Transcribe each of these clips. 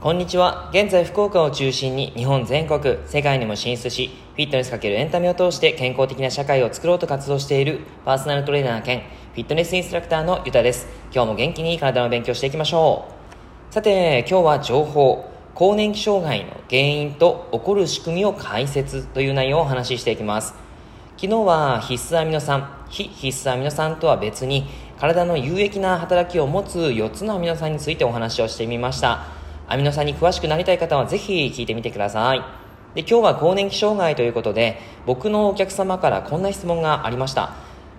こんにちは。現在福岡を中心に日本全国、世界にも進出し、フィットネスかけるエンタメを通して健康的な社会を作ろうと活動しているパーソナルトレーナー兼フィットネスインストラクターのゆたです。今日も元気に体の勉強していきましょう。さて、今日は情報、更年期障害の原因と起こる仕組みを解説という内容をお話ししていきます。昨日は必須アミノ酸、非必須アミノ酸とは別に体の有益な働きを持つ4つのアミノ酸についてお話をしてみました。アミノ酸に詳しくなりたい方はぜひ聞いてみてください。で、今日は更年期障害ということで、僕のお客様からこんな質問がありました。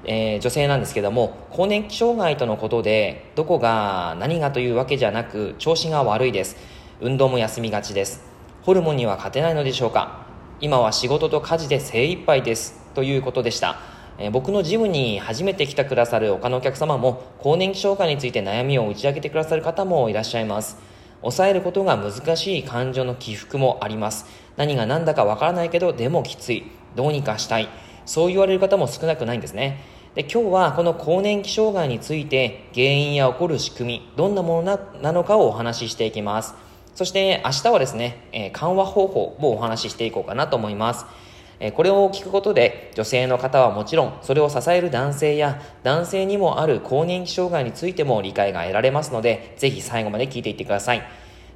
えー、女性なんですけども、更年期障害とのことで、どこが何がというわけじゃなく、調子が悪いです。運動も休みがちです。ホルモンには勝てないのでしょうか今は仕事と家事で精一杯です。ということでした。え、僕のジムに初めて来てくださる他のお客様も、更年期障害について悩みを打ち明けてくださる方もいらっしゃいます。抑えることが難しい感情の起伏もあります。何が何だかわからないけど、でもきつい。どうにかしたい。そう言われる方も少なくないんですね。で今日はこの更年期障害について原因や起こる仕組み、どんなものなのかをお話ししていきます。そして明日はですね、え、緩和方法をお話ししていこうかなと思います。えこれを聞くことで女性の方はもちろんそれを支える男性や男性にもある更年期障害についても理解が得られますのでぜひ最後まで聞いていってください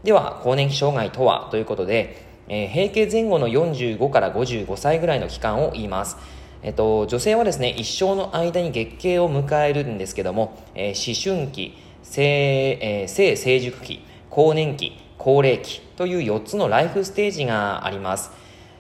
では更年期障害とはということで、えー、平均前後の45から55歳ぐらいの期間を言いますえっと、女性はですね、一生の間に月経を迎えるんですけども、えー、思春期、性、えー、性成熟期、更年期、高齢期という4つのライフステージがあります。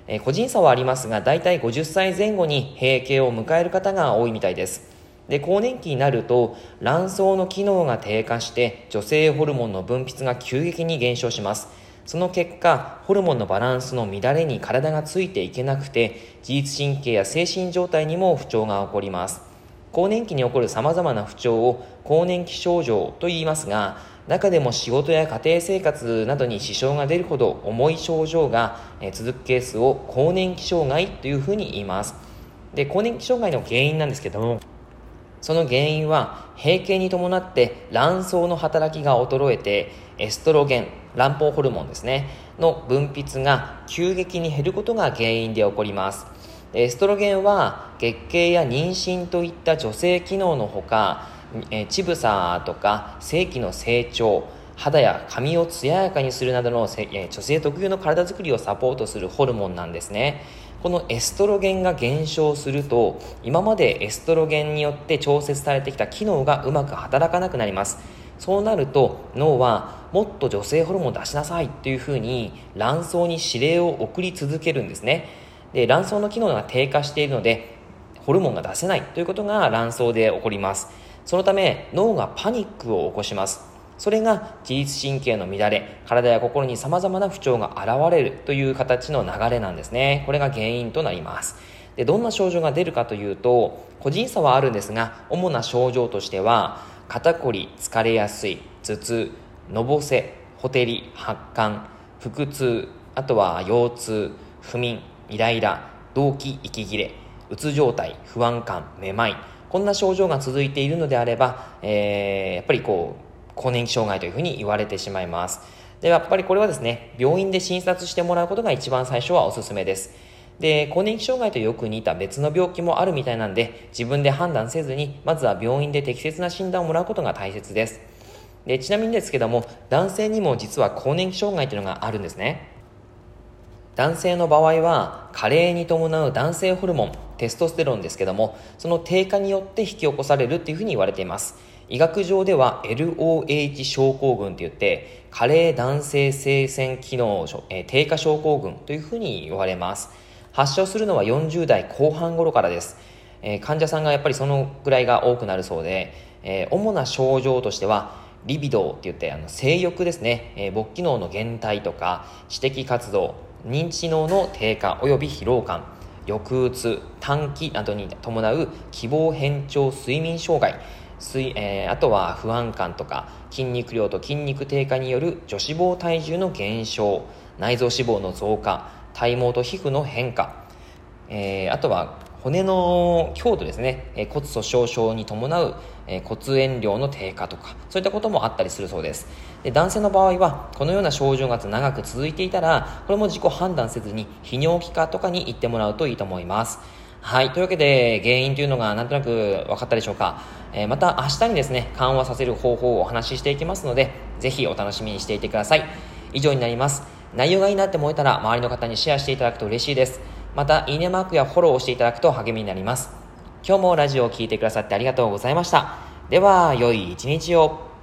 え、個人差はありますが、大体50歳前後に閉経を迎える方が多いみたいです。で、更年期になると、卵巣の機能が低下して、女性ホルモンの分泌が急激に減少します。その結果、ホルモンのバランスの乱れに体がついていけなくて、自律神経や精神状態にも不調が起こります。更年期に起こる様々な不調を更年期症状と言いますが、中でも仕事や家庭生活などに支障が出るほど重い症状が続くケースを更年期障害というふうに言います。で、更年期障害の原因なんですけども、その原因は閉経に伴って卵巣の働きが衰えてエストロゲン、卵胞ホルモンですね、の分泌が急激に減ることが原因で起こります。エストロゲンは月経や妊娠といった女性機能のほかえ乳房とか性器の成長肌や髪を艶やかにするなどの、女性特有の体づくりをサポートするホルモンなんですね。このエストロゲンが減少すると今までエストロゲンによって調節されてきた機能がうまく働かなくなります。そうなると脳はもっと女性ホルモンを出しなさいっていうふうに卵巣に指令を送り続けるんですね。で卵巣の機能が低下しているのでホルモンが出せないということが卵巣で起こります。そのため脳がパニックを起こします。それが自律神経の乱れ体や心に様々な不調が現れるという形の流れなんですね。これが原因となります。でどんな症状が出るかというと個人差はあるんですが主な症状としては肩こり疲れやすい頭痛のぼせほてり発汗腹痛あとは腰痛不眠イライラ動悸息切れうつ状態不安感めまいこんな症状が続いているのであれば、えー、やっぱりこう、更年期障害というふうに言われてしまいます。で、やっぱりこれはですね、病院で診察してもらうことが一番最初はおすすめです。で、更年期障害とよく似た別の病気もあるみたいなんで、自分で判断せずに、まずは病院で適切な診断をもらうことが大切です。で、ちなみにですけども、男性にも実は更年期障害というのがあるんですね。男性の場合は加齢に伴う男性ホルモンテストステロンですけどもその低下によって引き起こされるっていうふうに言われています。医学上では LOH 症候群といって加齢男性性腺機能、え、低下症候群というふうに言われます。発症するのは40代後半頃からです、えー、患者さんがやっぱりそのぐらいが多くなるそうで、えー、主な症状としてはリビドーって言ってあの性欲ですね、えー、勃起能の減退とか知的活動認知能の低下及び疲労感抑うつ短期などに伴う希望変調睡眠障害水、えー、あとは不安感とか筋肉量と筋肉低下による女子肪体重の減少内臓脂肪の増加体毛と皮膚の変化、えー、あとは骨の強度ですね、え骨粗鬆症に伴う、え骨塩量の低下とかそういったこともあったりするそうですで男性の場合はこのような症状が長く続いていたらこれも自己判断せずに泌尿器科とかに行ってもらうといいと思いますはい。というわけで、原因というのがなんとなく分かったでしょうか。えー、また明日にですね、緩和させる方法をお話ししていきますので、ぜひお楽しみにしていてください。以上になります。内容がいいなって思えたら、周りの方にシェアしていただくと嬉しいです。また、いいねマークやフォローをしていただくと励みになります。今日もラジオを聴いてくださってありがとうございました。では、良い一日を。